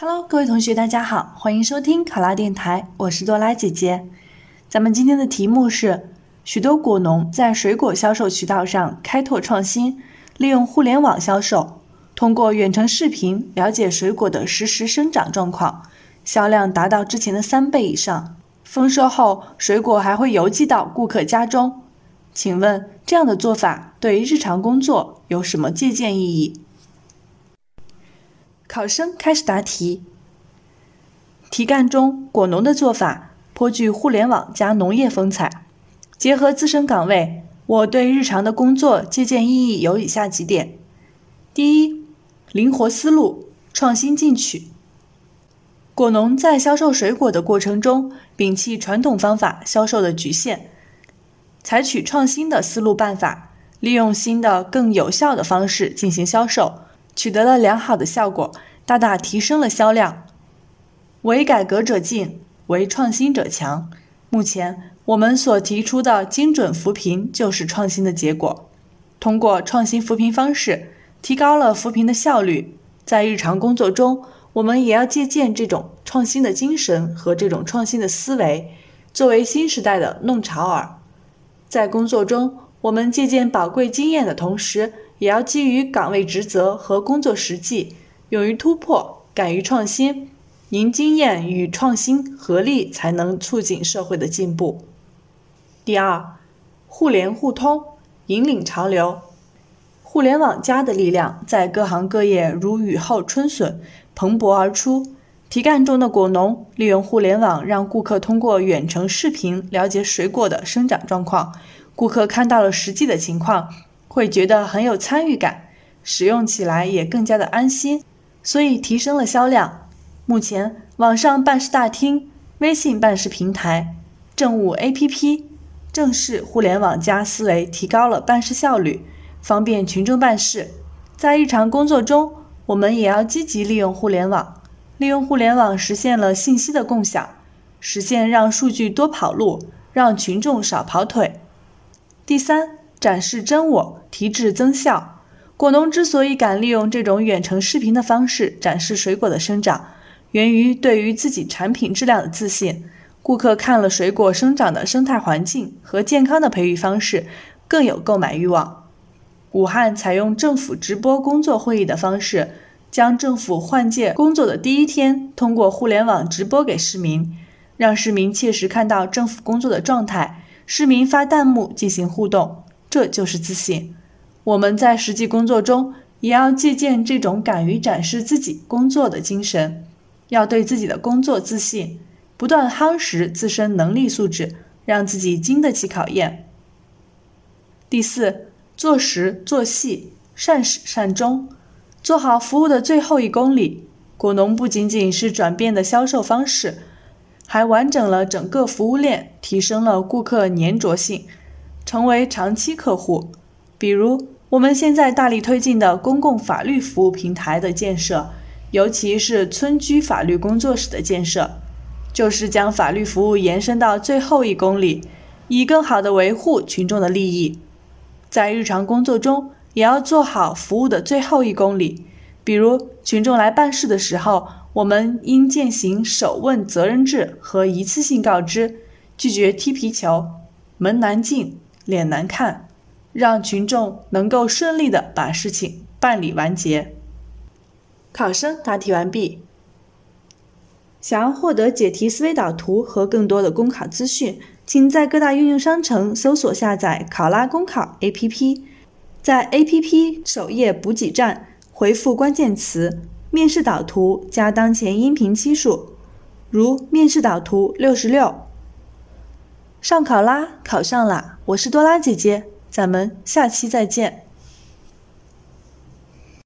Hello，各位同学，大家好，欢迎收听考拉电台，我是多拉姐姐。咱们今天的题目是：许多果农在水果销售渠道上开拓创新，利用互联网销售，通过远程视频了解水果的实时生长状况，销量达到之前的三倍以上。丰收后，水果还会邮寄到顾客家中。请问这样的做法对于日常工作有什么借鉴意义？考生开始答题。题干中，果农的做法颇具互联网加农业风采。结合自身岗位，我对日常的工作借鉴意义有以下几点：第一，灵活思路，创新进取。果农在销售水果的过程中，摒弃传统方法销售的局限，采取创新的思路办法，利用新的更有效的方式进行销售。取得了良好的效果，大大提升了销量。为改革者进，为创新者强。目前我们所提出的精准扶贫就是创新的结果。通过创新扶贫方式，提高了扶贫的效率。在日常工作中，我们也要借鉴这种创新的精神和这种创新的思维，作为新时代的弄潮儿。在工作中，我们借鉴宝贵经验的同时，也要基于岗位职责和工作实际，勇于突破，敢于创新，凝经验与创新合力，才能促进社会的进步。第二，互联互通，引领潮流。互联网加的力量在各行各业如雨后春笋，蓬勃而出。题干中的果农利用互联网，让顾客通过远程视频了解水果的生长状况，顾客看到了实际的情况。会觉得很有参与感，使用起来也更加的安心，所以提升了销量。目前，网上办事大厅、微信办事平台、政务 APP，正是互联网加思维提高了办事效率，方便群众办事。在日常工作中，我们也要积极利用互联网，利用互联网实现了信息的共享，实现让数据多跑路，让群众少跑腿。第三。展示真我，提质增效。果农之所以敢利用这种远程视频的方式展示水果的生长，源于对于自己产品质量的自信。顾客看了水果生长的生态环境和健康的培育方式，更有购买欲望。武汉采用政府直播工作会议的方式，将政府换届工作的第一天通过互联网直播给市民，让市民切实看到政府工作的状态。市民发弹幕进行互动。这就是自信。我们在实际工作中也要借鉴这种敢于展示自己工作的精神，要对自己的工作自信，不断夯实自身能力素质，让自己经得起考验。第四，做实做细，善始善终，做好服务的最后一公里。果农不仅仅是转变的销售方式，还完整了整个服务链，提升了顾客粘着性。成为长期客户，比如我们现在大力推进的公共法律服务平台的建设，尤其是村居法律工作室的建设，就是将法律服务延伸到最后一公里，以更好的维护群众的利益。在日常工作中，也要做好服务的最后一公里，比如群众来办事的时候，我们应践行首问责任制和一次性告知，拒绝踢皮球，门难进。脸难看，让群众能够顺利的把事情办理完结。考生答题完毕。想要获得解题思维导图和更多的公考资讯，请在各大应用商城搜索下载考拉公考 APP，在 APP 首页补给站回复关键词“面试导图”加当前音频期数，如面试导图六十六。上考啦，考上啦！我是多拉姐姐，咱们下期再见。